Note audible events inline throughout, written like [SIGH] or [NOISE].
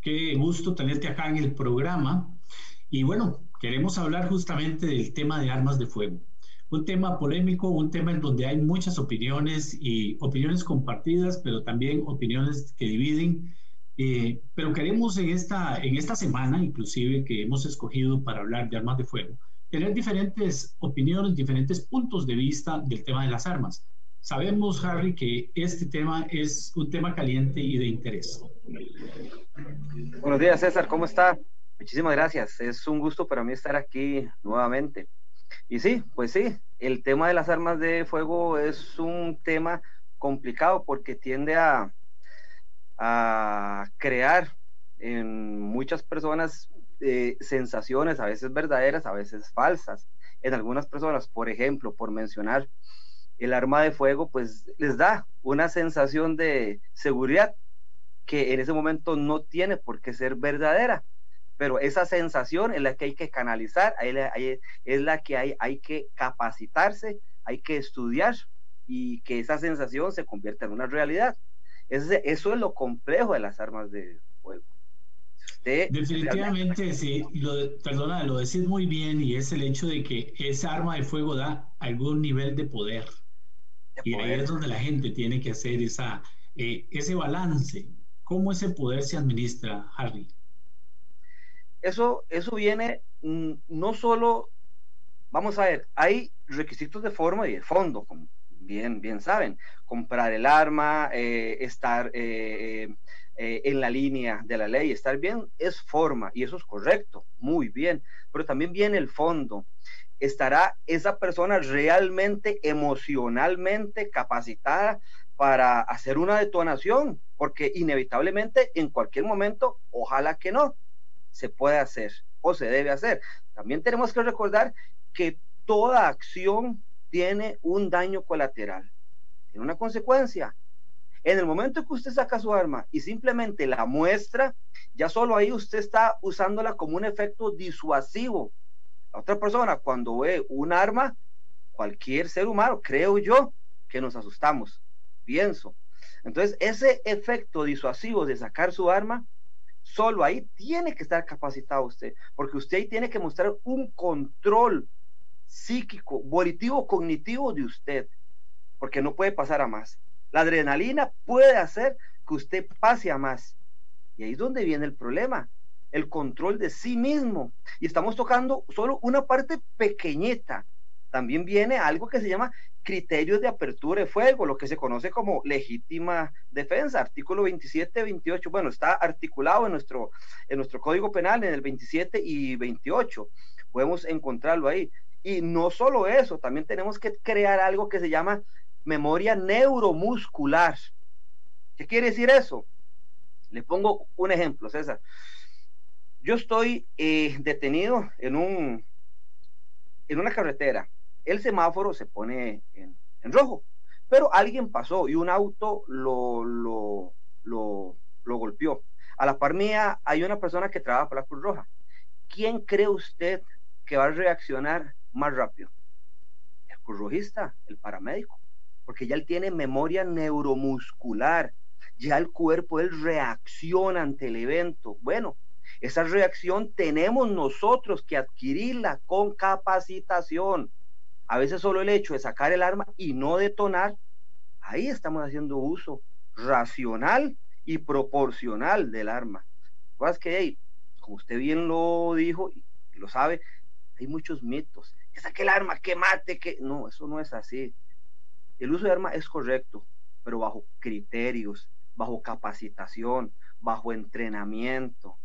Qué gusto tenerte acá en el programa. Y bueno, queremos hablar justamente del tema de armas de fuego. Un tema polémico, un tema en donde hay muchas opiniones y opiniones compartidas, pero también opiniones que dividen. Eh, pero queremos en esta, en esta semana, inclusive que hemos escogido para hablar de armas de fuego, tener diferentes opiniones, diferentes puntos de vista del tema de las armas. Sabemos, Harry, que este tema es un tema caliente y de interés. Buenos días, César, ¿cómo está? Muchísimas gracias. Es un gusto para mí estar aquí nuevamente. Y sí, pues sí, el tema de las armas de fuego es un tema complicado porque tiende a, a crear en muchas personas eh, sensaciones, a veces verdaderas, a veces falsas. En algunas personas, por ejemplo, por mencionar el arma de fuego, pues les da una sensación de seguridad que en ese momento no tiene por qué ser verdadera. Pero esa sensación es la que hay que canalizar, es la que hay, hay que capacitarse, hay que estudiar y que esa sensación se convierta en una realidad. eso es lo complejo de las armas de fuego. Definitivamente, sí, lo, perdona, lo decís muy bien y es el hecho de que esa arma de fuego da algún nivel de poder y ahí es donde la gente tiene que hacer esa, eh, ese balance. ¿Cómo ese poder se administra, Harry? Eso, eso viene mm, no solo, vamos a ver, hay requisitos de forma y de fondo, como bien, bien saben, comprar el arma, eh, estar eh, en la línea de la ley, estar bien es forma y eso es correcto, muy bien, pero también viene el fondo estará esa persona realmente emocionalmente capacitada para hacer una detonación, porque inevitablemente en cualquier momento, ojalá que no, se puede hacer o se debe hacer. También tenemos que recordar que toda acción tiene un daño colateral, tiene una consecuencia. En el momento que usted saca su arma y simplemente la muestra, ya solo ahí usted está usándola como un efecto disuasivo la otra persona cuando ve un arma, cualquier ser humano, creo yo, que nos asustamos, pienso. Entonces, ese efecto disuasivo de sacar su arma, solo ahí tiene que estar capacitado usted, porque usted tiene que mostrar un control psíquico, volitivo, cognitivo de usted, porque no puede pasar a más. La adrenalina puede hacer que usted pase a más. Y ahí es donde viene el problema el control de sí mismo. Y estamos tocando solo una parte pequeñita. También viene algo que se llama criterios de apertura de fuego, lo que se conoce como legítima defensa, artículo 27, 28. Bueno, está articulado en nuestro, en nuestro código penal en el 27 y 28. Podemos encontrarlo ahí. Y no solo eso, también tenemos que crear algo que se llama memoria neuromuscular. ¿Qué quiere decir eso? Le pongo un ejemplo, César. Yo estoy eh, detenido en, un, en una carretera. El semáforo se pone en, rojo, pero alguien pasó y un auto lo, lo, lo, golpeó. A la par mía hay una persona que trabaja para la Cruz Roja. ¿Quién cree usted que va a reaccionar más rápido? El cruzrojista, el paramédico, porque ya él tiene memoria neuromuscular, ya el cuerpo, él reacciona ante el evento. Bueno, esa reacción tenemos nosotros que adquirirla con capacitación. A veces solo el hecho de sacar el arma y no detonar, ahí estamos haciendo uso racional y proporcional del arma. Pues que, como usted bien lo dijo y lo sabe, hay muchos mitos. Que saque el arma, que mate, que... No, eso no es así. El uso de arma es correcto, pero bajo criterios, bajo capacitación, bajo entrenamiento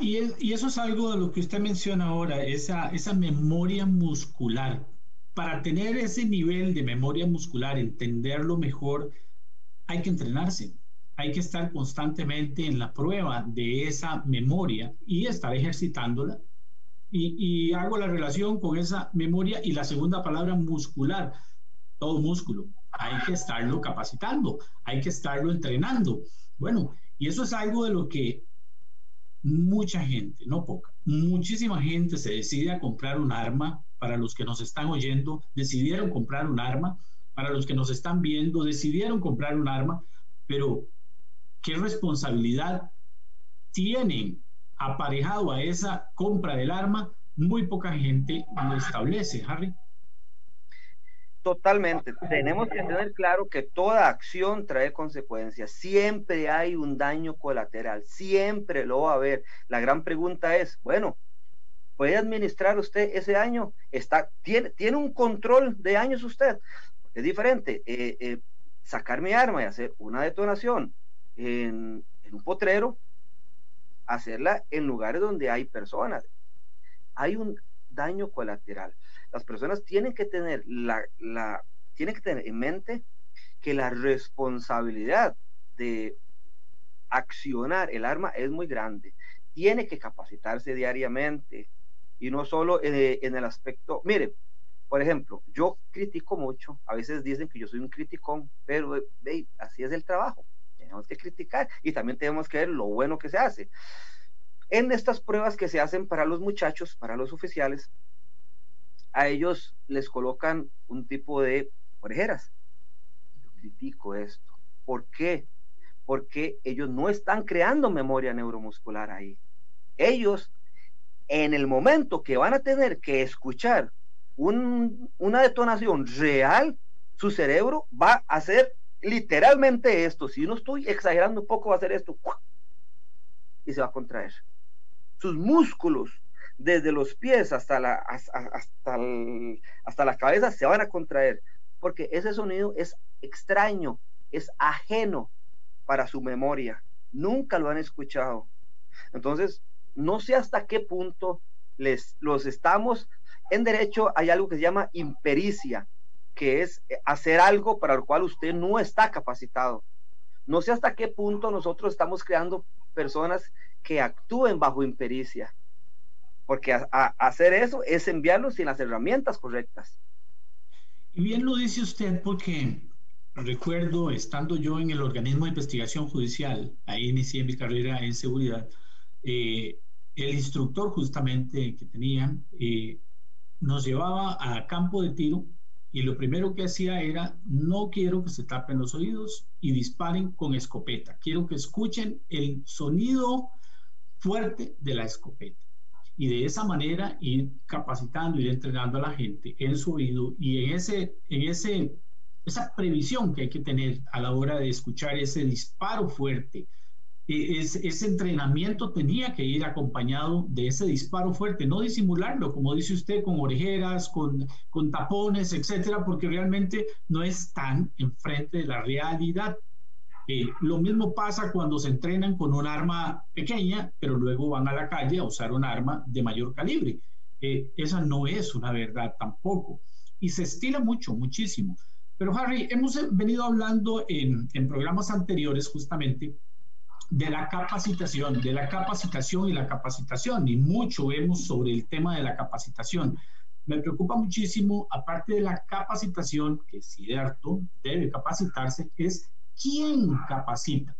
Y, eso es algo de lo que usted menciona ahora, esa, memoria muscular. Para tener ese nivel de memoria muscular, entenderlo mejor, hay que entrenarse. Hay que estar constantemente en la prueba de esa memoria y estar ejercitándola. Y hago la relación con esa memoria y la segunda palabra muscular, todo músculo. Hay que estarlo capacitando, hay que estarlo entrenando. Bueno, y eso es algo de lo que mucha gente, no poca, muchísima gente se decide a comprar un arma. Para los que nos están oyendo, decidieron comprar un arma. Para los que nos están viendo, decidieron comprar un arma. Pero, ¿qué responsabilidad tienen aparejado a esa compra del arma? Muy poca gente lo establece, Harry. Totalmente. Tenemos que tener claro que toda acción trae consecuencias. Siempre hay un daño colateral, siempre lo va a haber. La gran pregunta es, bueno, ¿puede administrar usted ese año? Está, tiene, ¿Tiene un control de años usted? Es diferente. Eh, eh, sacar mi arma y hacer una detonación en, en un potrero, hacerla en lugares donde hay personas. Hay un daño colateral las personas tienen que tener la, la tienen que tener en mente que la responsabilidad de accionar el arma es muy grande. Tiene que capacitarse diariamente y no solo en el aspecto, mire, por ejemplo, yo critico mucho, a veces dicen que yo soy un criticón, pero así es el trabajo. Tenemos que criticar y también tenemos que ver lo bueno que se hace. En estas pruebas que se hacen para los muchachos, para los oficiales, a ellos les colocan un tipo de orejeras. Yo critico esto. ¿Por qué? Porque ellos no están creando memoria neuromuscular ahí. Ellos, en el momento que van a tener que escuchar una detonación real, su cerebro va a hacer literalmente esto. Si no estoy exagerando un poco, va a hacer esto. Y se va a contraer. Sus músculos desde los pies hasta la, hasta, hasta la cabeza se van a contraer, porque ese sonido es extraño, es ajeno para su memoria. Nunca lo han escuchado. Entonces, no sé hasta qué punto les, los estamos. En derecho hay algo que se llama impericia, que es hacer algo para lo cual usted no está capacitado. No sé hasta qué punto nosotros estamos creando personas que actúen bajo impericia porque hacer eso es enviarlos sin las herramientas correctas. Y bien lo dice usted porque recuerdo, estando yo en el organismo de investigación judicial, ahí inicié mi carrera en seguridad, eh, el instructor justamente que tenía eh, nos llevaba a campo de tiro y lo primero que hacía era, no quiero que se tapen los oídos y disparen con escopeta, quiero que escuchen el sonido fuerte de la escopeta y de esa manera ir capacitando, ir entrenando a la gente en su oído y en, ese, en ese, esa previsión que hay que tener a la hora de escuchar ese disparo fuerte. E, ese entrenamiento tenía que ir acompañado de ese disparo fuerte, no disimularlo, como dice usted, con orejeras, con, con tapones, etcétera, porque realmente no están enfrente de la realidad. Eh, lo mismo pasa cuando se entrenan con un arma pequeña, pero luego van a la calle a usar un arma de mayor calibre. Eh, esa no es una verdad tampoco. Y se estila mucho, muchísimo. Pero Harry, hemos venido hablando en, en programas anteriores justamente de la capacitación, de la capacitación y la capacitación, y mucho vemos sobre el tema de la capacitación. Me preocupa muchísimo, aparte de la capacitación, que es cierto, debe capacitarse, es ¿Quién capacita?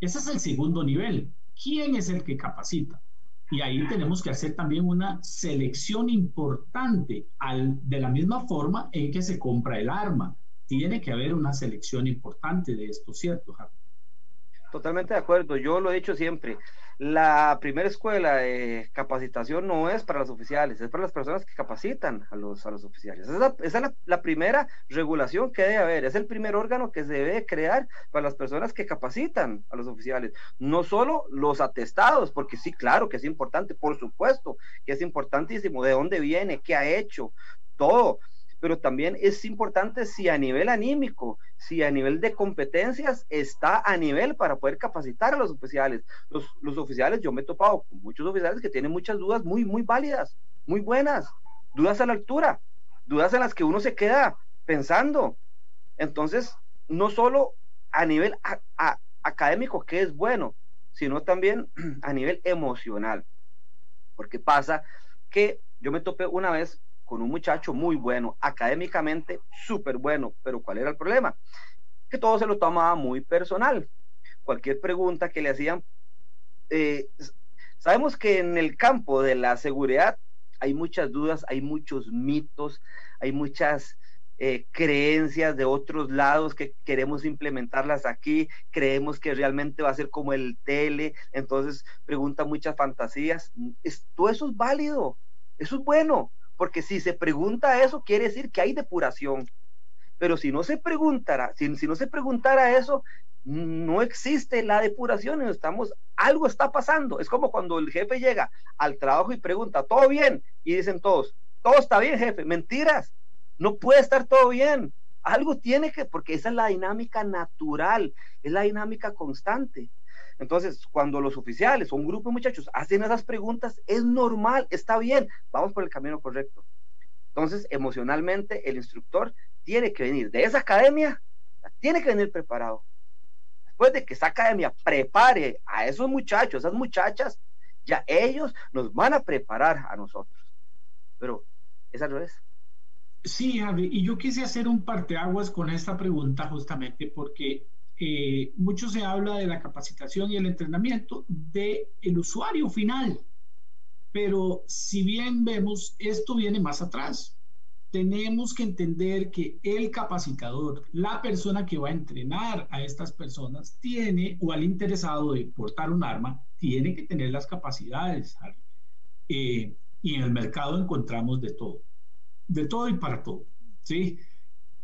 Ese es el segundo nivel. ¿Quién es el que capacita? Y ahí tenemos que hacer también una selección importante al, de la misma forma en que se compra el arma. Tiene que haber una selección importante de esto, ¿cierto, Javi? Totalmente de acuerdo. Yo lo he dicho siempre. La primera escuela de capacitación no es para los oficiales, es para las personas que capacitan a los, a los oficiales. Esa es, la, primera regulación que debe haber, es el primer órgano que se debe crear para las personas que capacitan a los oficiales. No solo los atestados, porque sí, claro que es importante, por supuesto que es importantísimo, de dónde viene, qué ha hecho, todo. Pero también es importante si a nivel anímico, si a nivel de competencias está a nivel para poder capacitar a los oficiales. Los, oficiales, yo me he topado con muchos oficiales que tienen muchas dudas muy, muy válidas, muy buenas, dudas a la altura, dudas en las que uno se queda pensando. Entonces, no solo a nivel académico, que es bueno, sino también [CLEARS THROAT] a nivel emocional. Porque pasa que yo me topé una vez con un muchacho muy bueno, académicamente súper bueno, pero ¿cuál era el problema? Que todo se lo tomaba muy personal. Cualquier pregunta que le hacían, eh, sabemos que en el campo de la seguridad hay muchas dudas, hay muchos mitos, hay muchas eh, creencias de otros lados que queremos implementarlas aquí, creemos que realmente va a ser como el tele, entonces pregunta muchas fantasías. todo eso es válido, eso es bueno, porque si se pregunta eso, quiere decir que hay depuración. Pero si no se preguntara, si, no se preguntara eso, no existe la depuración, estamos, algo está pasando. Es como cuando el jefe llega al trabajo y pregunta, ¿todo bien? Y dicen todos, todo está bien, jefe. Mentiras, no puede estar todo bien. Algo tiene que, porque esa es la dinámica natural, es la dinámica constante. Entonces, cuando los oficiales o un grupo de muchachos hacen esas preguntas, es normal, está bien, vamos por el camino correcto. Entonces, emocionalmente, el instructor tiene que venir de esa academia, tiene que venir preparado. Después de que esa academia prepare a esos muchachos, esas muchachas, ya ellos nos van a preparar a nosotros. Pero esa no es. Sí, Javi, y yo quise hacer un parteaguas con esta pregunta justamente porque eh, mucho se habla de la capacitación y el entrenamiento del el usuario final, pero si bien vemos, esto viene más atrás. Tenemos que entender que el capacitador, la persona que va a entrenar a estas personas, tiene, o al interesado de portar un arma, tiene que tener las capacidades. Eh, y en el mercado encontramos de todo, de todo y para todo. ¿sí?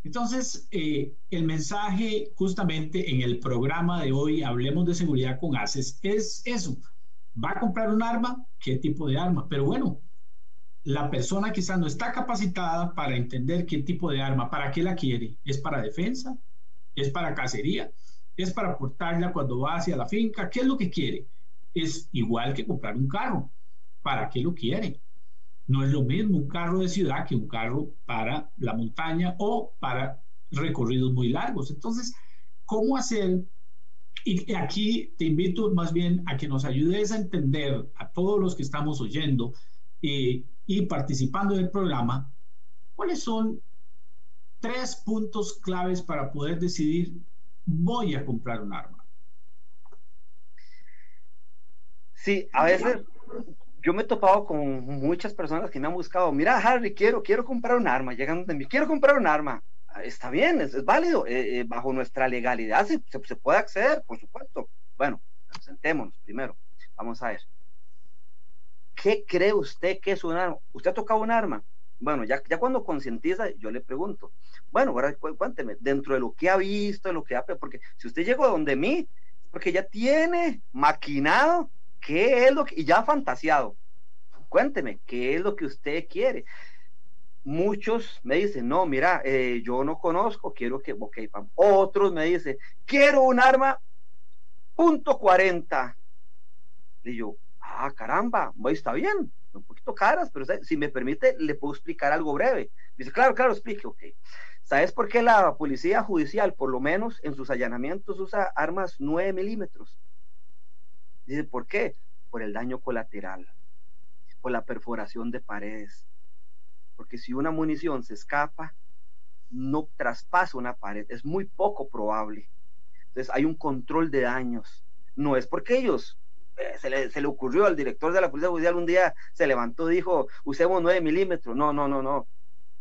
Entonces, eh, el mensaje justamente en el programa de hoy, Hablemos de Seguridad con ACES, es eso. ¿Va a comprar un arma? ¿Qué tipo de arma? Pero bueno, la persona quizás no está capacitada para entender qué tipo de arma, para qué la quiere. ¿Es para defensa? ¿Es para cacería? ¿Es para portarla cuando va hacia la finca? ¿Qué es lo que quiere? Es igual que comprar un carro. ¿Para qué lo quiere? No es lo mismo un carro de ciudad que un carro para la montaña o para recorridos muy largos. Entonces, ¿cómo hacer? Y aquí te invito más bien a que nos ayudes a entender a todos los que estamos oyendo eh, y participando del programa, cuáles son tres puntos claves para poder decidir voy a comprar un arma. Sí, a veces yo me he topado con muchas personas que me han buscado, mira Harry, quiero, quiero comprar un arma, llegan de mí, quiero comprar un arma. Ah, está bien, es, válido, eh, eh, bajo nuestra legalidad se, se, puede acceder, por supuesto. Bueno, sentémonos primero, vamos a ver. ¿Qué cree usted que es un arma? ¿Usted ha tocado un arma? Bueno, ya, ya cuando concientiza, yo le pregunto, bueno, ahora cuénteme, dentro de lo que ha visto, de lo que ha, porque si usted llegó donde mí, porque ya tiene maquinado ¿Qué es lo que, y ya fantaseado, cuénteme, ¿qué es lo que usted quiere? Muchos me dicen, no, mira, eh, yo no conozco, quiero que, ok, vamos. Otros me dicen, quiero un arma punto 40. Y yo, ah, caramba, está bien, un poquito caras, pero si me permite, le puedo explicar algo breve. Dice, claro, claro, explique, ok. ¿Sabes por qué la policía judicial, por lo menos en sus allanamientos, usa armas 9 milímetros? Dice, ¿por qué? Por el daño colateral, por la perforación de paredes. Porque si una munición se escapa, no traspasa una pared, es muy poco probable. Entonces hay un control de daños. No es porque ellos eh, se, le, ocurrió al director de la Policía Judicial un día, se levantó y dijo, usemos 9 milímetros. No, no, no, no.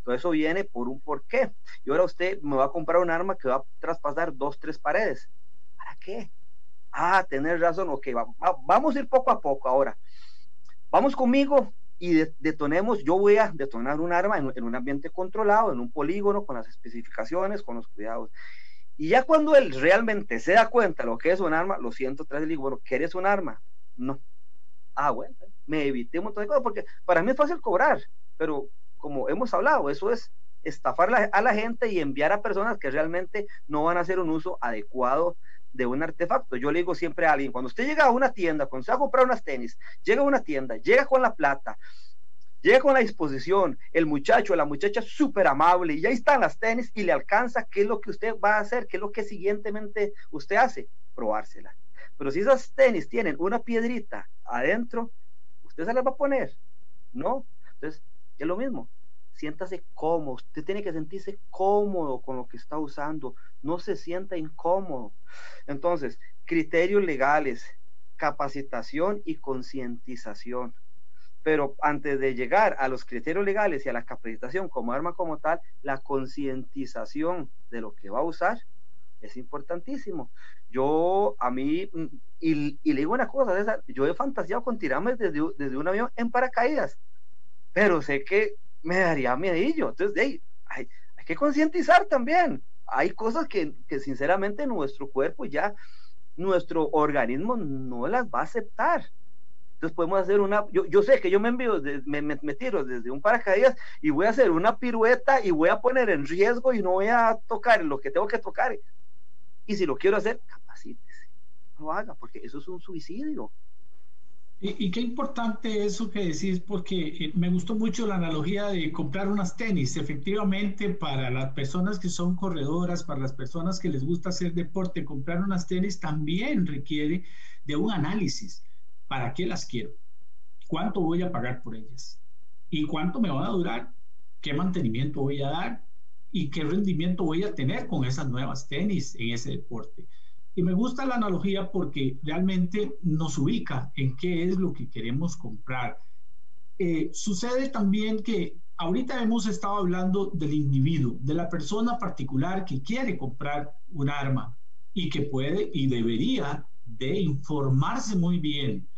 Todo eso viene por un porqué. Y ahora usted me va a comprar un arma que va a traspasar dos, tres paredes. ¿Para qué? Ah, tener razón, ok, vamos a ir poco a poco ahora. Vamos conmigo y detonemos, yo voy a detonar un arma en, un ambiente controlado, en un polígono, con las especificaciones, con los cuidados. Y ya cuando él realmente se da cuenta lo que es un arma, lo siento, tras le digo, bueno, ¿quieres un arma? No. Ah, bueno, me evité un montón de cosas, porque para mí es fácil cobrar, pero como hemos hablado, eso es estafar a la gente y enviar a personas que realmente no van a hacer un uso adecuado de un artefacto. Yo le digo siempre a alguien, cuando usted llega a una tienda, cuando se va a comprar unas tenis, llega a una tienda, llega con la plata, llega con la disposición, el muchacho, la muchacha súper amable, y ahí están las tenis y le alcanza qué es lo que usted va a hacer, qué es lo que siguientemente usted hace, probársela. Pero si esas tenis tienen una piedrita adentro, usted se las va a poner, ¿no? Entonces, es lo mismo. Siéntase cómodo, usted tiene que sentirse cómodo con lo que está usando, no se sienta incómodo. Entonces, criterios legales, capacitación y concientización. Pero antes de llegar a los criterios legales y a la capacitación como arma como tal, la concientización de lo que va a usar es importantísimo. Yo, a mí, mm, y, le digo una cosa, yo he fantaseado con tirarme desde, desde un avión en paracaídas, pero sé que me daría miedillo. Entonces, hay, hay, que concientizar también. Hay cosas que, que sinceramente nuestro cuerpo ya, nuestro organismo no las va a aceptar. Entonces podemos hacer una, yo, yo sé que yo me envío, me, me, me, tiro desde un paracaídas y voy a hacer una pirueta y voy a poner en riesgo y no voy a tocar lo que tengo que tocar. Y si lo quiero hacer, capacítese, no lo haga, porque eso es un suicidio. Y, qué importante eso que decís, porque eh, me gustó mucho la analogía de comprar unas tenis. Efectivamente, para las personas que son corredoras, para las personas que les gusta hacer deporte, comprar unas tenis también requiere de un análisis. ¿Para qué las quiero? ¿Cuánto voy a pagar por ellas? ¿Y cuánto me van a durar? ¿Qué mantenimiento voy a dar? ¿Y qué rendimiento voy a tener con esas nuevas tenis en ese deporte? Y me gusta la analogía porque realmente nos ubica en qué es lo que queremos comprar. Eh, sucede también que ahorita hemos estado hablando del individuo, de la persona particular que quiere comprar un arma y que puede y debería de informarse muy bien.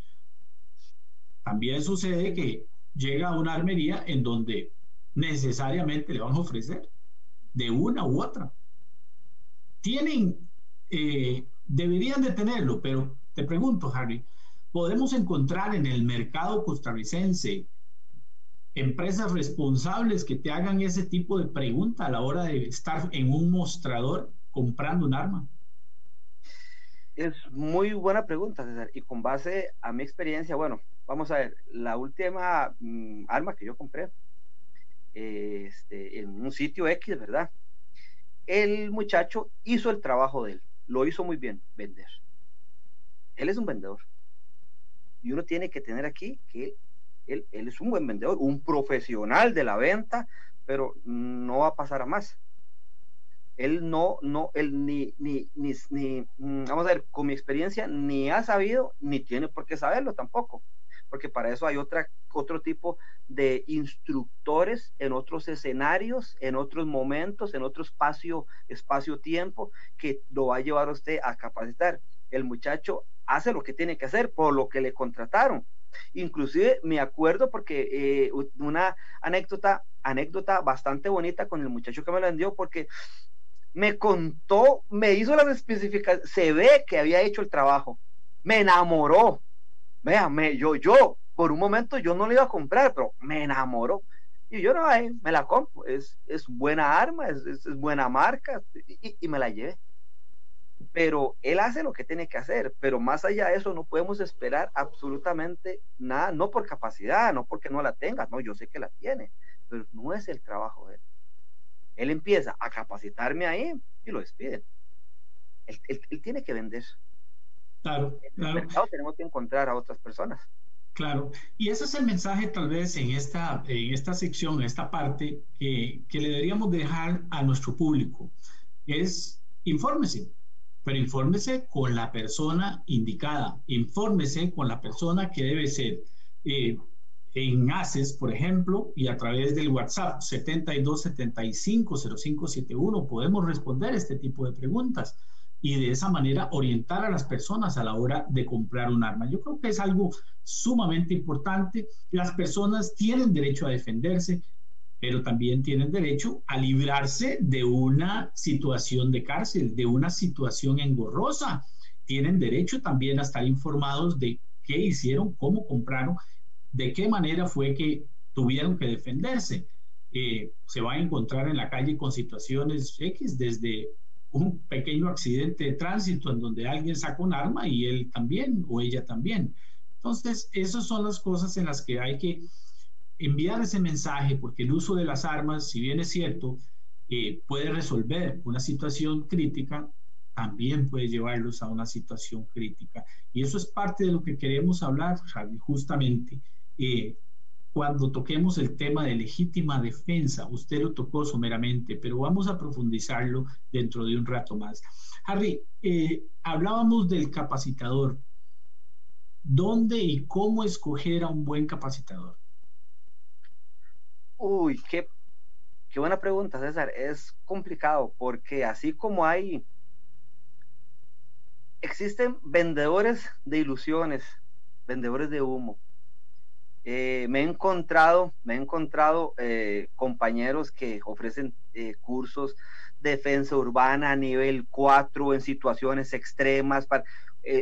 También sucede que llega a una armería en donde necesariamente le van a ofrecer de una u otra. Tienen eh, deberían de tenerlo, pero te pregunto, Harry, ¿podemos encontrar en el mercado costarricense empresas responsables que te hagan ese tipo de pregunta a la hora de estar en un mostrador comprando un arma? Es muy buena pregunta, César. Y con base a mi experiencia, bueno, vamos a ver, la última mm, arma que yo compré este, en un sitio X, ¿verdad? El muchacho hizo el trabajo de él lo hizo muy bien, vender. Él es un vendedor. Y uno tiene que tener aquí que él, es un buen vendedor, un profesional de la venta, pero no va a pasar a más. Él no, no, él ni, ni, ni, ni, mm, vamos a ver, con mi experiencia, ni ha sabido, ni tiene por qué saberlo tampoco porque para eso hay otra, otro tipo de instructores en otros escenarios, en otros momentos, en otro espacio, espacio-tiempo, que lo va a llevar a usted a capacitar. El muchacho hace lo que tiene que hacer por lo que le contrataron. Inclusive me acuerdo porque eh, una anécdota, anécdota bastante bonita con el muchacho que me la vendió, porque me contó, me hizo las especificaciones, se ve que había hecho el trabajo, me enamoró, Véame, yo, yo, por un momento yo no le iba a comprar, pero me enamoró. Y yo no, me la compro. Es, es buena arma, es, es, buena marca y, y, me la llevé. Pero él hace lo que tiene que hacer, pero más allá de eso no podemos esperar absolutamente nada, no por capacidad, no porque no la tenga, no, yo sé que la tiene, pero no es el trabajo de él. Él empieza a capacitarme ahí y lo despiden. Él, él, él tiene que vender. Claro, claro. tenemos que encontrar a otras personas. Claro, y ese es el mensaje tal vez en esta, en esta sección, en esta parte, que, que le deberíamos dejar a nuestro público. Es infórmese, pero infórmese con la persona indicada, infórmese con la persona que debe ser. Eh, en ACES, por ejemplo, y a través del WhatsApp 72750571 podemos responder este tipo de preguntas y de esa manera orientar a las personas a la hora de comprar un arma. Yo creo que es algo sumamente importante. Las personas tienen derecho a defenderse, pero también tienen derecho a librarse de una situación de cárcel, de una situación engorrosa. Tienen derecho también a estar informados de qué hicieron, cómo compraron, de qué manera fue que tuvieron que defenderse. eh, se va a encontrar en la calle con situaciones X, desde un pequeño accidente de tránsito en donde alguien saca un arma y él también o ella también. Entonces, esas son las cosas en las que hay que enviar ese mensaje, porque el uso de las armas, si bien es cierto, eh, puede resolver una situación crítica, también puede llevarlos a una situación crítica. Y eso es parte de lo que queremos hablar, Javi, justamente. Eh, cuando toquemos el tema de legítima defensa, usted lo tocó someramente, pero vamos a profundizarlo dentro de un rato más. Harry, eh, hablábamos del capacitador. ¿Dónde y cómo escoger a un buen capacitador? Uy, qué Qué buena pregunta, César. Es complicado porque así como hay, existen vendedores de ilusiones, vendedores de humo. Eh, me he encontrado, me he encontrado eh, compañeros que ofrecen eh, cursos de defensa urbana a nivel 4 en situaciones extremas, para,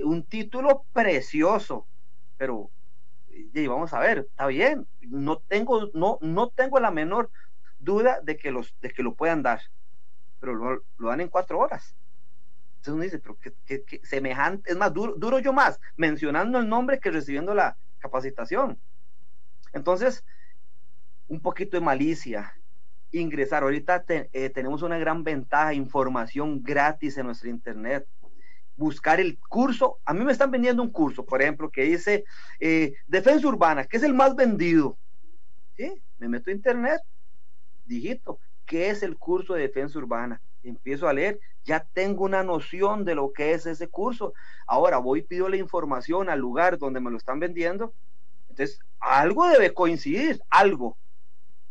un título precioso, pero vamos a ver, está bien, no tengo, no, no tengo la menor duda de que, los, de que lo puedan dar, pero lo, dan en cuatro horas. Entonces uno dice, pero que, semejante, es más, duro, duro yo más mencionando el nombre que recibiendo la capacitación. Entonces, un poquito de malicia, ingresar. Ahorita eh, tenemos una gran ventaja, información gratis en nuestro internet. Buscar el curso. A mí me están vendiendo un curso, por ejemplo, que dice eh, Defensa Urbana, que es el más vendido. ¿Sí? Me meto a internet, digito, ¿qué es el curso de defensa urbana? Empiezo a leer, ya tengo una noción de lo que es ese curso. Ahora voy pido la información al lugar donde me lo están vendiendo. Entonces, algo debe coincidir, algo.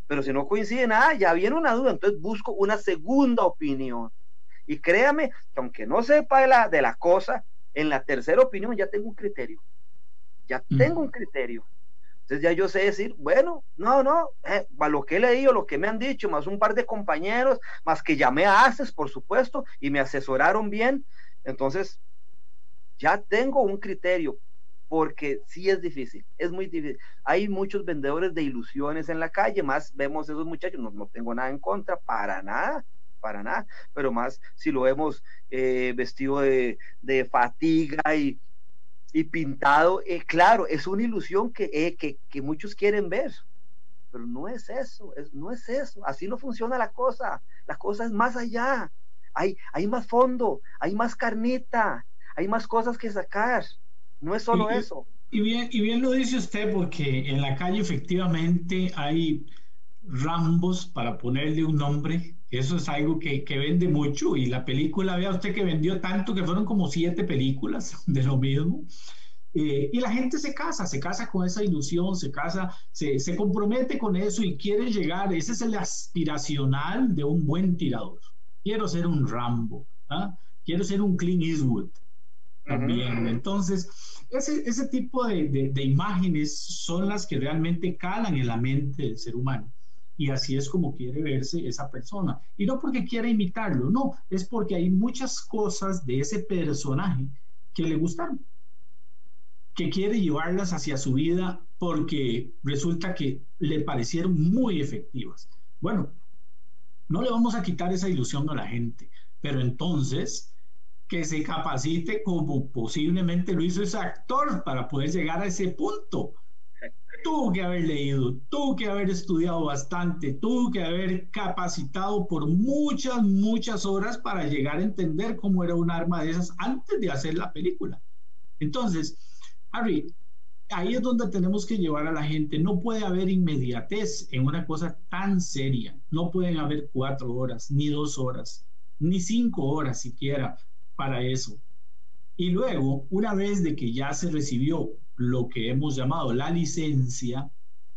Pero si no coincide nada, ya viene una duda. Entonces busco una segunda opinión. Y créame que aunque no sepa de la, de la cosa, en la tercera opinión ya tengo un criterio. Ya tengo un criterio. Entonces ya yo sé decir, bueno, no, no, eh, lo que he leído, lo que me han dicho, más un par de compañeros, más que llamé a ACES, por supuesto, y me asesoraron bien. Entonces, ya tengo un criterio, porque sí es difícil, es muy difícil. Hay muchos vendedores de ilusiones en la calle, más vemos esos muchachos, no, no tengo nada en contra, para nada, para nada, pero más si lo vemos eh, vestido de, de fatiga y y pintado, eh, claro, es una ilusión eh, que, que, muchos quieren ver, pero no es eso, es, no es eso, así no funciona la cosa, la cosa es más allá, hay, hay más fondo, hay más carnita, hay más cosas que sacar, no es solo eso. Y bien, y bien lo dice usted, porque en la calle efectivamente hay rambos, para ponerle un nombre, eso es algo que, que, vende mucho y la película, vea usted que vendió tanto que fueron como siete películas [LAUGHS] de lo mismo. Eh, y la gente se casa, se casa con esa ilusión, se casa, se, se compromete con eso y quiere llegar, ese es el aspiracional de un buen tirador. Quiero ser un Rambo, ¿ah? quiero ser un Clint Eastwood también. Entonces, ese, ese tipo de, de, de imágenes son las que realmente calan en la mente del ser humano y así es como quiere verse esa persona. Y no porque quiera imitarlo, no, es porque hay muchas cosas de ese personaje que le gustaron, que quiere llevarlas hacia su vida porque resulta que le parecieron muy efectivas. Bueno, no le vamos a quitar esa ilusión a la gente, pero entonces que se capacite como posiblemente lo hizo ese actor para poder llegar a ese punto tuvo que haber leído, tuvo que haber estudiado bastante, tuvo que haber capacitado por muchas, muchas horas para llegar a entender cómo era un arma de esas antes de hacer la película. Entonces, Harry, ahí es donde tenemos que llevar a la gente. No puede haber inmediatez en una cosa tan seria. No pueden haber cuatro horas, ni dos horas, ni cinco horas siquiera para eso. Y luego, una vez de que ya se recibió lo que hemos llamado la licencia,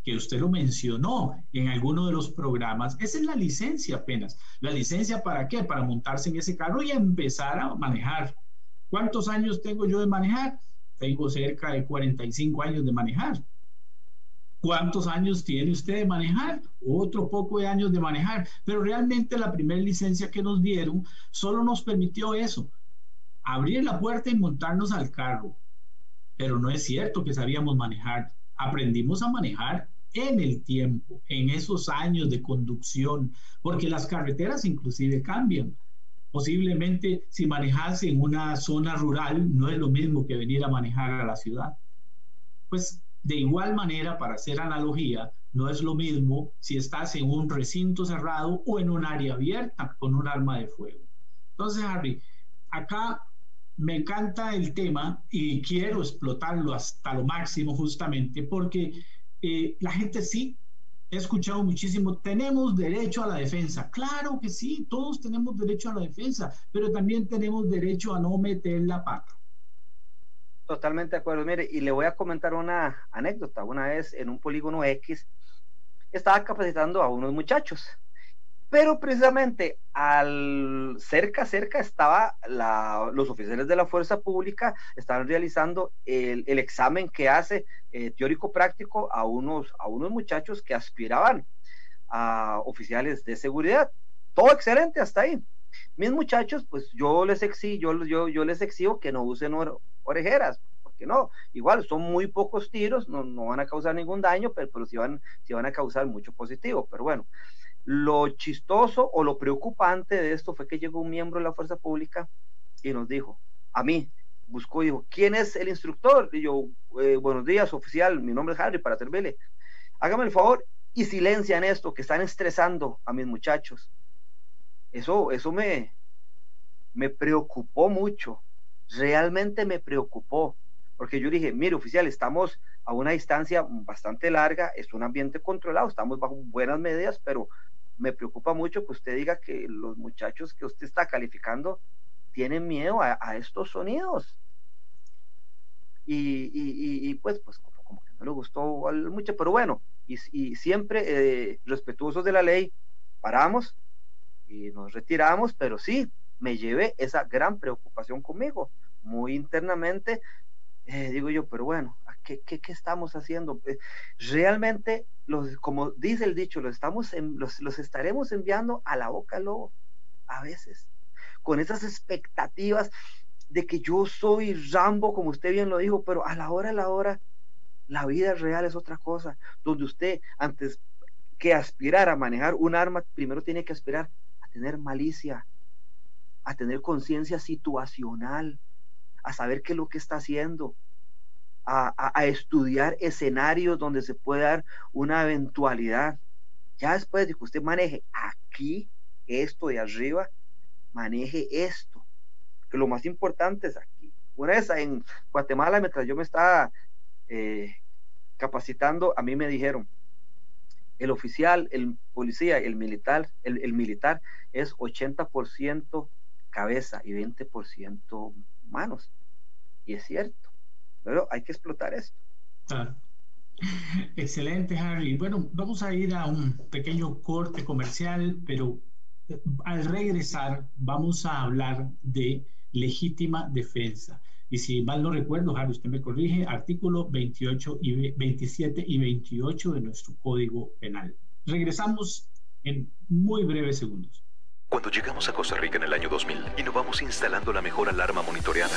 que usted lo mencionó en alguno de los programas, esa es la licencia apenas. ¿La licencia para qué? Para montarse en ese carro y empezar a manejar. ¿Cuántos años tengo yo de manejar? Tengo cerca de 45 años de manejar. ¿Cuántos años tiene usted de manejar? Otro poco de años de manejar. Pero realmente la primera licencia que nos dieron solo nos permitió eso, abrir la puerta y montarnos al carro pero no es cierto que sabíamos manejar. Aprendimos a manejar en el tiempo, en esos años de conducción, porque las carreteras inclusive cambian. Posiblemente si manejas en una zona rural no es lo mismo que venir a manejar a la ciudad. Pues de igual manera, para hacer analogía, no es lo mismo si estás en un recinto cerrado o en un área abierta con un arma de fuego. Entonces, Harry, acá me encanta el tema y quiero explotarlo hasta lo máximo justamente porque eh, la gente sí, he escuchado muchísimo, tenemos derecho a la defensa. Claro que sí, todos tenemos derecho a la defensa, pero también tenemos derecho a no meter la pata. Totalmente de acuerdo. Mire, y le voy a comentar una anécdota. Una vez en un polígono X estaba capacitando a unos muchachos, pero precisamente al cerca, cerca estaba los oficiales de la fuerza pública, estaban realizando el, examen que hace eh, teórico práctico a unos, a unos muchachos que aspiraban a oficiales de seguridad. Todo excelente hasta ahí. Mis muchachos, pues yo les exijo, yo, yo, yo les exijo que no usen orejeras, porque no, igual son muy pocos tiros, no, no van a causar ningún daño, pero, pero sí, van, sí van a causar mucho positivo. Pero bueno, lo chistoso o lo preocupante de esto fue que llegó un miembro de la fuerza pública y nos dijo, a mí, buscó y dijo, ¿quién es el instructor? Y yo, eh, buenos días, oficial, mi nombre es Harry, para servirle. Hágame el favor y silencian esto, que están estresando a mis muchachos. Eso, eso me, me preocupó mucho, realmente me preocupó, porque yo dije, mire oficial, estamos a una distancia bastante larga, es un ambiente controlado, estamos bajo buenas medidas, pero me preocupa mucho que usted diga que los muchachos que usted está calificando tienen miedo a, estos sonidos. Y, pues, pues como, que no le gustó mucho, pero bueno, y, siempre eh, respetuosos de la ley, paramos y nos retiramos, pero sí, me llevé esa gran preocupación conmigo, muy internamente, eh, digo yo, pero bueno, ¿qué, qué, qué estamos haciendo? Eh, realmente, los, como dice el dicho, los, estamos los, los estaremos enviando a la boca lobo, a veces, con esas expectativas de que yo soy Rambo, como usted bien lo dijo, pero a la hora, a la hora, la vida real es otra cosa, donde usted, antes que aspirar a manejar un arma, primero tiene que aspirar a tener malicia, a tener conciencia situacional, a saber qué es lo que está haciendo, a, estudiar escenarios donde se puede dar una eventualidad. Ya después de que usted maneje aquí, esto de arriba, maneje esto, que lo más importante es aquí. Una vez en Guatemala, mientras yo me estaba eh, capacitando, a mí me dijeron, el oficial, el policía, el militar, el, el militar es 80% cabeza y 20% manos. Y es cierto, pero hay que explotar esto. Excelente, Harry. Bueno, vamos a ir a un pequeño corte comercial, pero eh, al regresar vamos a hablar de legítima defensa. Y si mal no recuerdo, Harry, usted me corrige, artículo 28 y 27 y 28 de nuestro Código Penal. Regresamos en muy breves segundos. Cuando llegamos a Costa Rica en el año 2000, innovamos instalando la mejor alarma monitoreada.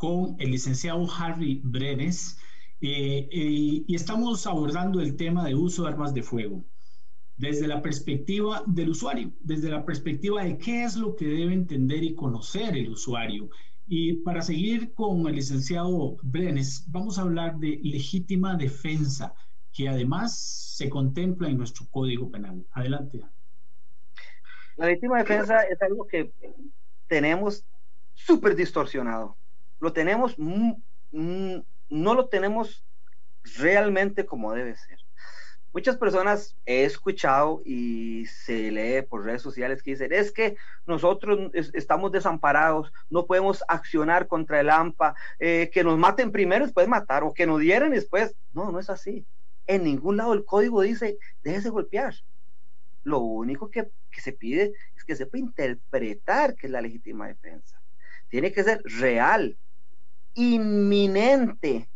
con el licenciado Harry Brenes eh, eh, y estamos abordando el tema de uso de armas de fuego desde la perspectiva del usuario, desde la perspectiva de qué es lo que debe entender y conocer el usuario. Y para seguir con el licenciado Brenes, vamos a hablar de legítima defensa, que además se contempla en nuestro Código Penal. Adelante. La legítima defensa es algo que tenemos súper distorsionado lo tenemos, no lo tenemos realmente como debe ser. Muchas personas he escuchado y se lee por redes sociales que dicen, es que nosotros estamos desamparados, no podemos accionar contra el AMPA, eh, que nos maten primero y después matar, o que nos dieran después. No, no es así. En ningún lado el código dice, déjese golpear. Lo único que, que se pide es que sepa interpretar qué es la legítima defensa. Tiene que ser real, inminente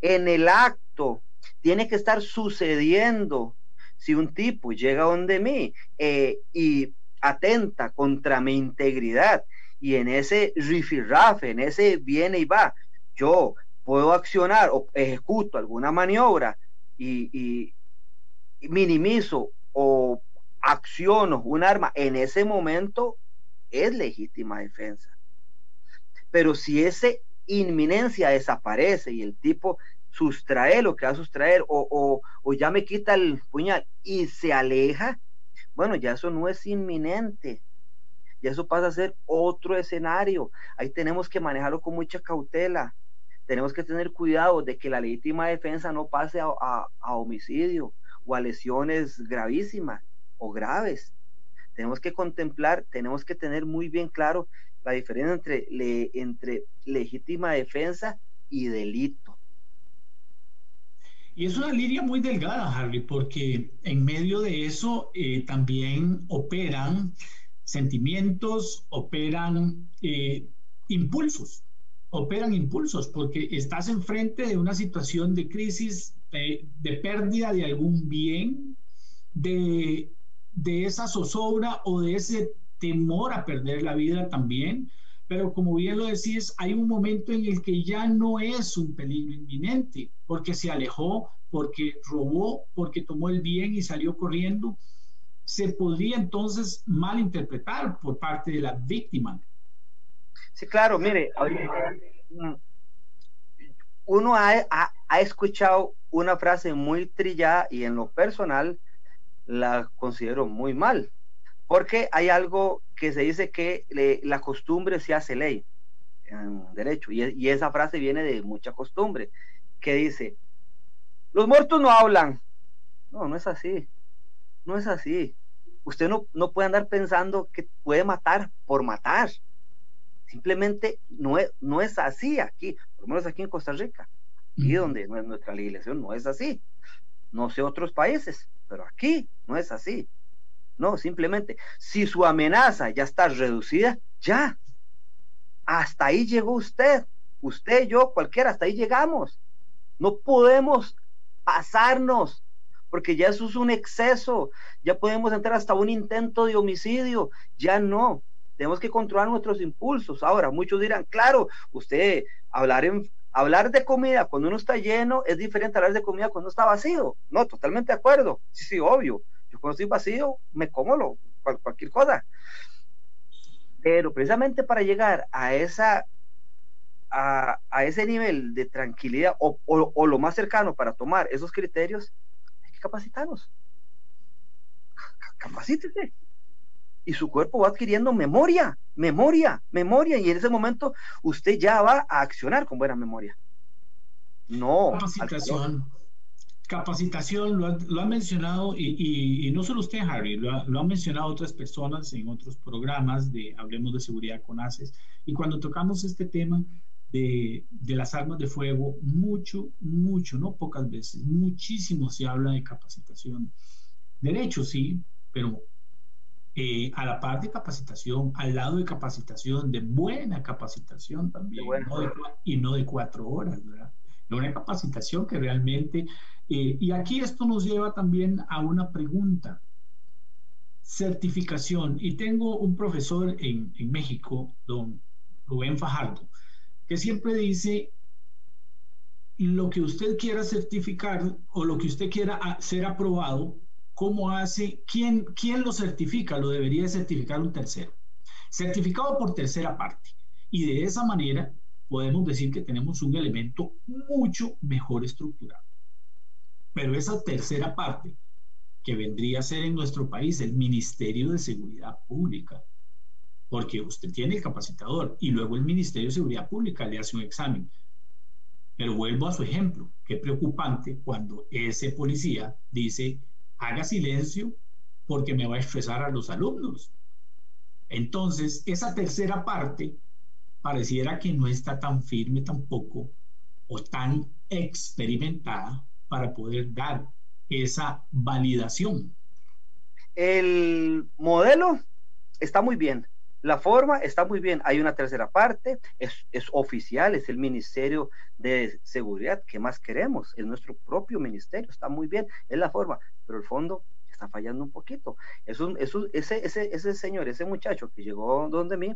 en el acto, tiene que estar sucediendo. Si un tipo llega donde mí eh, y atenta contra mi integridad y en ese rifirrafe, en ese viene y va, yo puedo accionar o ejecuto alguna maniobra y, minimizo o acciono un arma en ese momento, es legítima defensa. Pero si esa inminencia desaparece y el tipo sustrae lo que va a sustraer o, o, ya me quita el puñal y se aleja, bueno, ya eso no es inminente. Ya eso pasa a ser otro escenario. Ahí tenemos que manejarlo con mucha cautela. Tenemos que tener cuidado de que la legítima defensa no pase a, homicidio o a lesiones gravísimas o graves. Tenemos que contemplar, tenemos que tener muy bien claro la diferencia entre, entre legítima defensa y delito. Y es una línea muy delgada, Harley, porque en medio de eso eh, también operan sentimientos, operan eh, impulsos, operan impulsos, porque estás enfrente de una situación de crisis, de, pérdida de algún bien, de, de esa zozobra o de ese temor a perder la vida también, pero como bien lo decís, hay un momento en el que ya no es un peligro inminente, porque se alejó, porque robó, porque tomó el bien y salió corriendo, se podría entonces malinterpretar por parte de la víctima. Sí, claro, mire, uno ha, ha, escuchado una frase muy trillada y en lo personal la considero muy mal, porque hay algo que se dice que la costumbre se hace ley en derecho, y, esa frase viene de mucha costumbre, que dice, los muertos no hablan. No, no es así, no es así. Usted no, no puede andar pensando que puede matar por matar. Simplemente no es, no es así aquí, por lo menos aquí en Costa Rica, aquí donde nuestra legislación no es así. No sé otros países, pero aquí no es así. No, simplemente, si su amenaza ya está reducida, ya. Hasta ahí llegó usted. Usted, yo, cualquiera, hasta ahí llegamos. No podemos pasarnos, porque ya eso es un exceso. Ya podemos entrar hasta un intento de homicidio. Ya no. Tenemos que controlar nuestros impulsos. Ahora, muchos dirán, claro, usted hablar en, hablar de comida cuando uno está lleno es diferente a hablar de comida cuando está vacío. No, totalmente de acuerdo. Sí, sí, obvio. Yo cuando estoy vacío me como lo, cualquier cosa. Pero precisamente para llegar a esa a, ese nivel de tranquilidad o, o, lo más cercano para tomar esos criterios, hay que capacitarnos. Capacítese. Y su cuerpo va adquiriendo memoria, memoria, memoria. Y en ese momento usted ya va a accionar con buena memoria. No. Capacitación capacitación, lo ha, lo mencionado, y, y, no solo usted, Harry, lo, ha, lo, han mencionado otras personas en otros programas de Hablemos de Seguridad con ACES, y cuando tocamos este tema de, de, las armas de fuego, mucho, mucho, no pocas veces, muchísimo se habla de capacitación. Derecho, sí, pero eh, a la par de capacitación, al lado de capacitación, de buena capacitación también, y no de cuatro horas, ¿verdad? Una capacitación que realmente eh, y aquí esto nos lleva también a una pregunta. Certificación. Y tengo un profesor en, en México, don Rubén Fajardo, que siempre dice, lo que usted quiera certificar o lo que usted quiera ser aprobado, ¿cómo hace? ¿Quién, quién lo certifica? Lo debería certificar un tercero. Certificado por tercera parte. Y de esa manera podemos decir que tenemos un elemento mucho mejor estructurado. Pero esa tercera parte, que vendría a ser en nuestro país el Ministerio de Seguridad Pública, porque usted tiene el capacitador y luego el Ministerio de Seguridad Pública le hace un examen. Pero vuelvo a su ejemplo, qué preocupante cuando ese policía dice, haga silencio porque me va a estresar a los alumnos. Entonces, esa tercera parte pareciera que no está tan firme tampoco o tan experimentada para poder dar esa validación? El modelo está muy bien. La forma está muy bien. Hay una tercera parte, es, es, oficial, es el Ministerio de Seguridad. ¿Qué más queremos? Es nuestro propio ministerio, está muy bien, es la forma, pero el fondo está fallando un poquito. Eso, eso, ese, ese, ese señor, ese muchacho que llegó donde mí,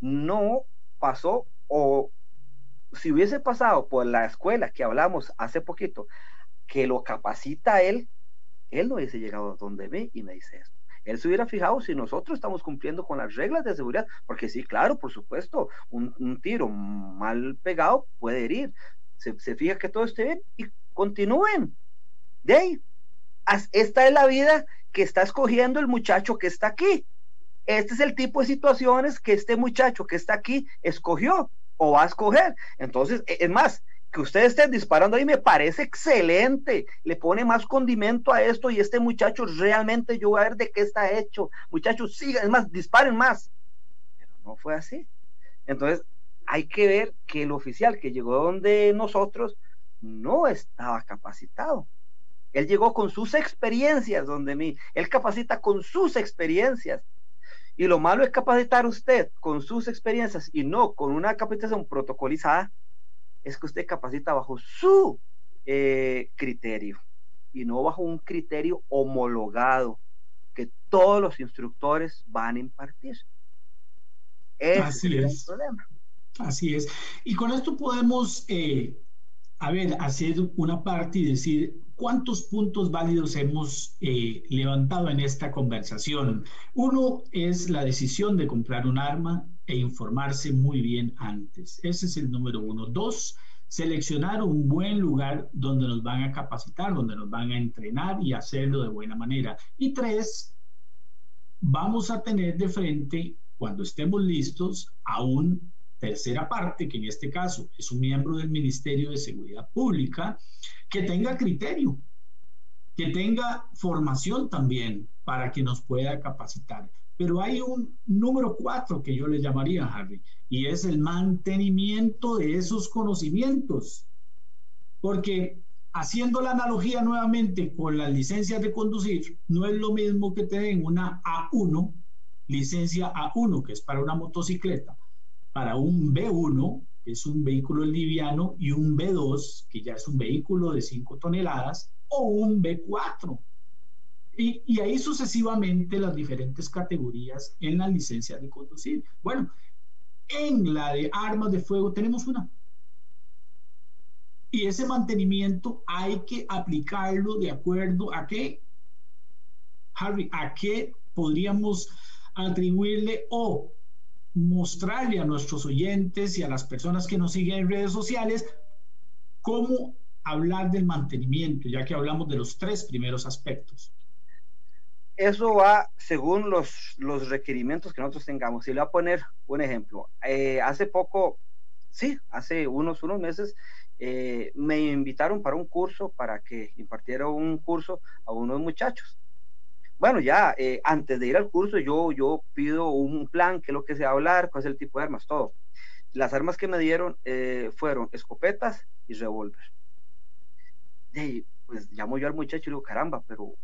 no pasó o si hubiese pasado por la escuela que hablamos hace poquito, que lo capacita él, él no hubiese llegado donde mí y me dice esto. Él se hubiera fijado si nosotros estamos cumpliendo con las reglas de seguridad, porque sí, claro, por supuesto, un, un tiro mal pegado puede herir. Se, se, fija que todo esté bien y continúen. De ahí, esta es la vida que está escogiendo el muchacho que está aquí. Este es el tipo de situaciones que este muchacho que está aquí escogió o va a escoger. Entonces, e, es más, que ustedes estén disparando ahí me parece excelente. Le pone más condimento a esto y este muchacho realmente yo voy a ver de qué está hecho. Muchachos, sigan, es más, disparen más. Pero no fue así. Entonces, hay que ver que el oficial que llegó donde nosotros no estaba capacitado. Él llegó con sus experiencias donde mí. Él capacita con sus experiencias. Y lo malo es capacitar usted con sus experiencias y no con una capacitación protocolizada, es que usted capacita bajo su eh, criterio y no bajo un criterio homologado que todos los instructores van a impartir. Ese Así es. El problema. Así es. Y con esto podemos, eh, a ver, hacer una parte y decir, ¿Cuántos puntos válidos hemos eh, levantado en esta conversación? Uno es la decisión de comprar un arma e informarse muy bien antes. Ese es el número uno. Dos, seleccionar un buen lugar donde nos van a capacitar, donde nos van a entrenar y hacerlo de buena manera. Y tres, vamos a tener de frente, cuando estemos listos, a un tercera parte, que en este caso es un miembro del Ministerio de Seguridad Pública, que tenga criterio, que tenga formación también para que nos pueda capacitar. Pero hay un número cuatro que yo le llamaría, Harry, y es el mantenimiento de esos conocimientos. Porque haciendo la analogía nuevamente con las licencias de conducir, no es lo mismo que tener una A1, licencia A1, que es para una motocicleta, para un B1, es un vehículo liviano, y un B2, que ya es un vehículo de 5 toneladas, o un B4. Y, ahí sucesivamente las diferentes categorías en la licencia de conducir. Bueno, en la de armas de fuego tenemos una. Y ese mantenimiento hay que aplicarlo de acuerdo a qué, Harry, a qué podríamos atribuirle o mostrarle a nuestros oyentes y a las personas que nos siguen en redes sociales cómo hablar del mantenimiento, ya que hablamos de los tres primeros aspectos. Eso va según los, los requerimientos que nosotros tengamos. Y le voy a poner un ejemplo. Eh, hace poco, sí, hace unos, unos meses, eh, me invitaron para un curso, para que impartiera un curso a unos muchachos bueno, ya eh, antes de ir al curso yo, yo pido un plan, qué es lo que se va a hablar, cuál es el tipo de armas, todo. Las armas que me dieron eh, fueron escopetas y revólver. Y pues llamo yo al muchacho y digo, caramba, pero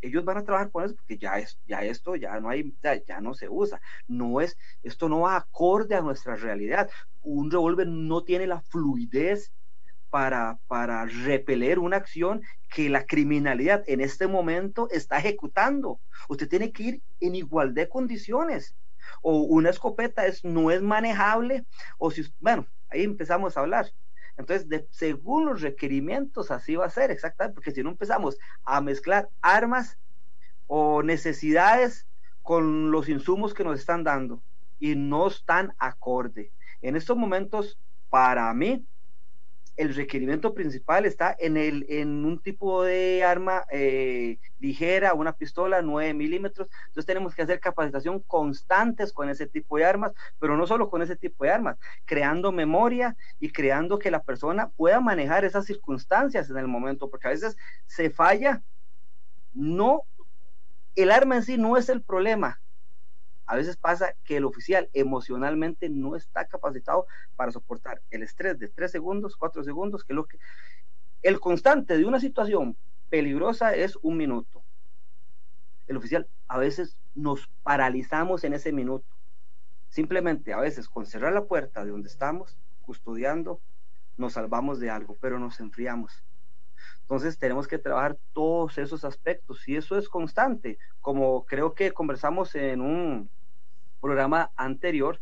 ellos van a trabajar con eso porque ya, es, ya esto ya no hay, ya, no se usa. No es, esto no va acorde a nuestra realidad. Un revólver no tiene la fluidez para, para repeler una acción que la criminalidad en este momento está ejecutando. Usted tiene que ir en igualdad de condiciones. O una escopeta es, no es manejable, o si, bueno, ahí empezamos a hablar. Entonces, de, según los requerimientos, así va a ser exactamente, porque si no empezamos a mezclar armas o necesidades con los insumos que nos están dando y no están acorde. En estos momentos, para mí, el requerimiento principal está en, el, en un tipo de arma eh, ligera, una pistola 9 milímetros. Entonces tenemos que hacer capacitación constantes con ese tipo de armas, pero no solo con ese tipo de armas, creando memoria y creando que la persona pueda manejar esas circunstancias en el momento, porque a veces se falla, no, el arma en sí no es el problema, a veces pasa que el oficial emocionalmente no está capacitado para soportar el estrés de tres segundos, cuatro segundos, que lo que el constante de una situación peligrosa es un minuto. El oficial, a veces nos paralizamos en ese minuto. Simplemente a veces con cerrar la puerta de donde estamos, custodiando, nos salvamos de algo, pero nos enfriamos. Entonces tenemos que trabajar todos esos aspectos y eso es constante. Como creo que conversamos en un programa anterior,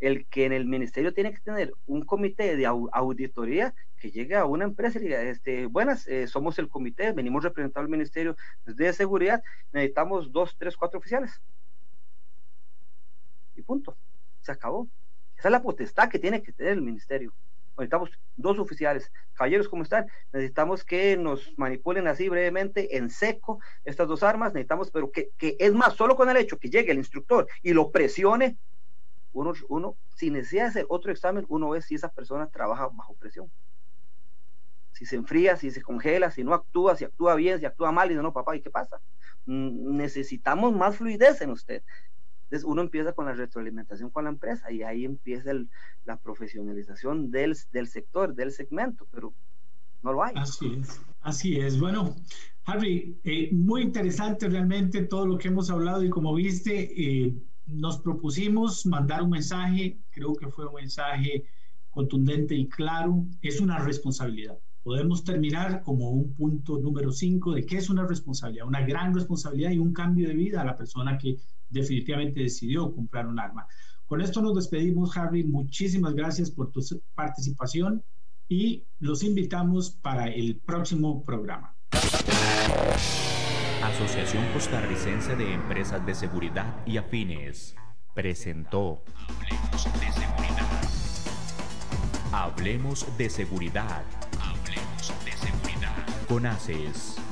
el que en el ministerio tiene que tener un comité de auditoría que llegue a una empresa y diga, este, buenas, eh, somos el comité, venimos representando al ministerio de seguridad, necesitamos dos, tres, cuatro oficiales. Y punto, se acabó. Esa es la potestad que tiene que tener el ministerio. Necesitamos dos oficiales. Caballeros, ¿cómo están? Necesitamos que nos manipulen así brevemente, en seco, estas dos armas. Necesitamos, pero que, que es más, solo con el hecho que llegue el instructor y lo presione, uno, uno, sin necesidad de hacer otro examen, uno ve si esa persona trabaja bajo presión. Si se enfría, si se congela, si no actúa, si actúa bien, si actúa mal, y no, no, papá, ¿y qué pasa? Mm, necesitamos más fluidez en usted. Entonces uno empieza con la retroalimentación con la empresa y ahí empieza la profesionalización del, del, sector, del segmento, pero no lo hay. Así es, así es. Bueno, Harry, eh, muy interesante realmente todo lo que hemos hablado y como viste, eh, nos propusimos mandar un mensaje, creo que fue un mensaje contundente y claro, es una responsabilidad. Podemos terminar como un punto número 5 de qué es una responsabilidad, una gran responsabilidad y un cambio de vida a la persona que definitivamente decidió comprar un arma. Con esto nos despedimos, Harry. Muchísimas gracias por tu participación y los invitamos para el próximo programa. Asociación Costarricense de Empresas de Seguridad y Afines presentó Hablemos de Seguridad. Hablemos de Seguridad. Hablemos de Seguridad. Con ACES.